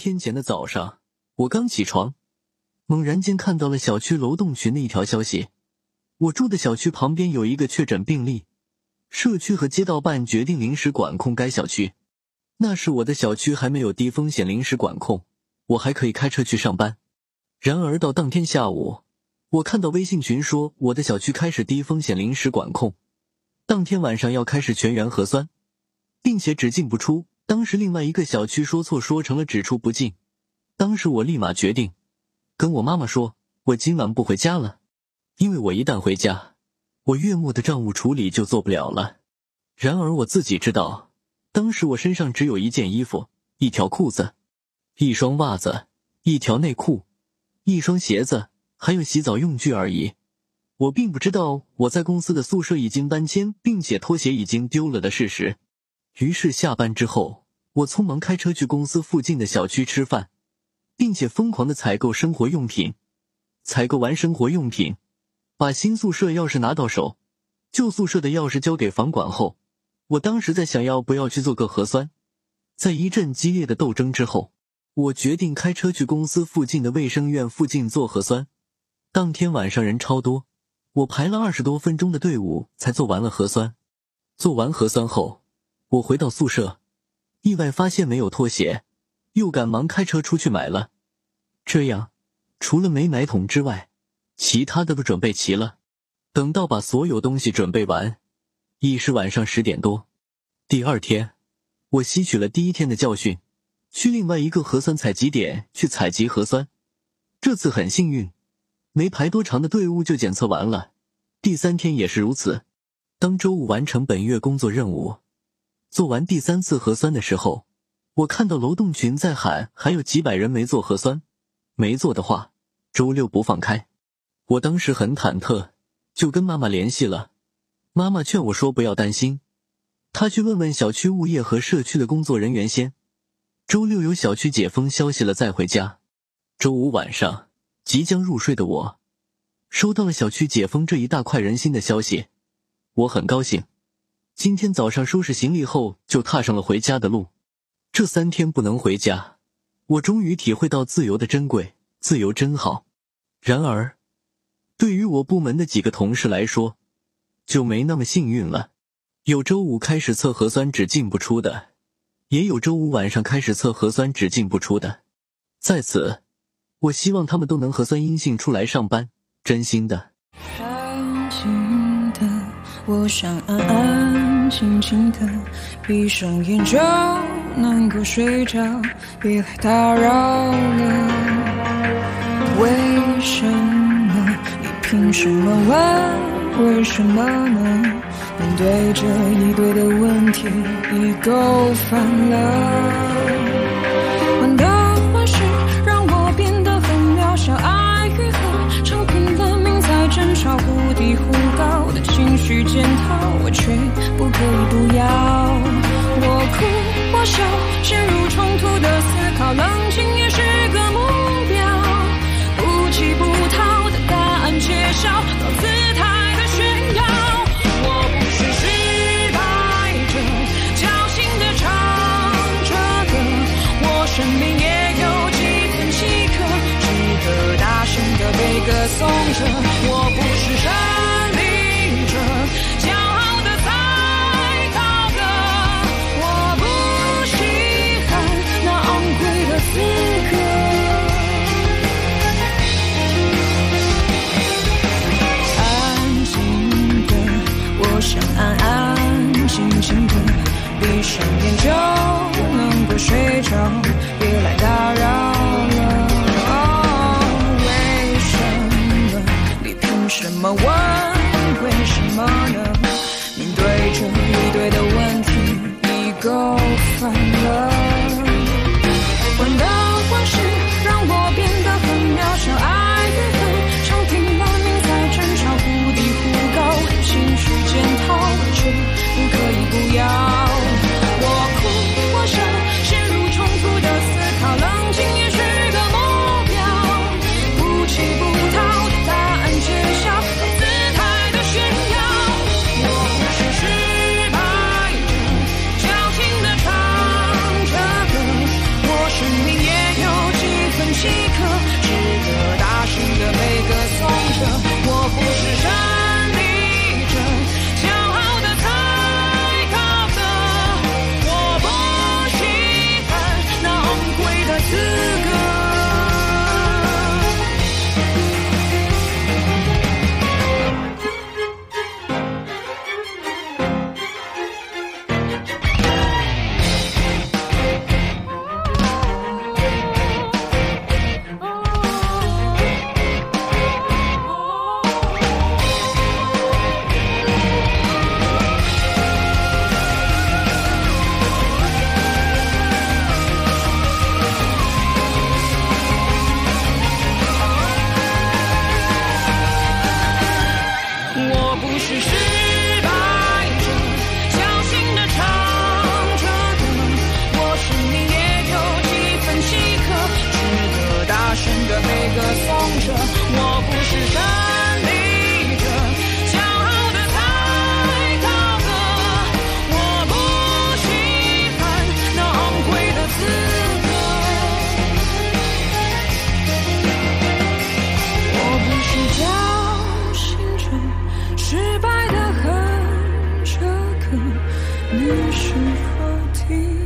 天前的早上，我刚起床，猛然间看到了小区楼栋群的一条消息：我住的小区旁边有一个确诊病例，社区和街道办决定临时管控该小区。那时我的小区还没有低风险临时管控，我还可以开车去上班。然而到当天下午，我看到微信群说我的小区开始低风险临时管控，当天晚上要开始全员核酸，并且只进不出。当时另外一个小区说错，说成了只出不进。当时我立马决定跟我妈妈说，我今晚不回家了，因为我一旦回家，我月末的账务处理就做不了了。然而我自己知道，当时我身上只有一件衣服、一条裤子、一双袜子、一条内裤、一双鞋子，还有洗澡用具而已。我并不知道我在公司的宿舍已经搬迁，并且拖鞋已经丢了的事实。于是下班之后，我匆忙开车去公司附近的小区吃饭，并且疯狂的采购生活用品。采购完生活用品，把新宿舍钥匙拿到手，旧宿舍的钥匙交给房管后，我当时在想要不要去做个核酸。在一阵激烈的斗争之后，我决定开车去公司附近的卫生院附近做核酸。当天晚上人超多，我排了二十多分钟的队伍才做完了核酸。做完核酸后。我回到宿舍，意外发现没有拖鞋，又赶忙开车出去买了。这样，除了没买桶之外，其他的都准备齐了。等到把所有东西准备完，已是晚上十点多。第二天，我吸取了第一天的教训，去另外一个核酸采集点去采集核酸。这次很幸运，没排多长的队伍就检测完了。第三天也是如此。当周五完成本月工作任务。做完第三次核酸的时候，我看到楼栋群在喊还有几百人没做核酸，没做的话周六不放开。我当时很忐忑，就跟妈妈联系了。妈妈劝我说不要担心，她去问问小区物业和社区的工作人员先。周六有小区解封消息了再回家。周五晚上即将入睡的我，收到了小区解封这一大快人心的消息，我很高兴。今天早上收拾行李后，就踏上了回家的路。这三天不能回家，我终于体会到自由的珍贵。自由真好。然而，对于我部门的几个同事来说，就没那么幸运了。有周五开始测核酸只进不出的，也有周五晚上开始测核酸只进不出的。在此，我希望他们都能核酸阴性出来上班。真心的。我想安安轻轻的闭上眼就能够睡着，别来打扰了。为什么？你凭什么问？为什么呢？面对这一堆的问题，你够烦了。哭我笑，陷入冲突的思考，冷静也是个目标。不急不逃的答案揭晓，高姿态的炫耀。我不是失败者，侥幸的唱着歌。我生命也有几分饥渴，值得大声的被歌颂着。什么问？为什么呢？面对着一堆的问题，你够烦了。失败的很，这个你是否听？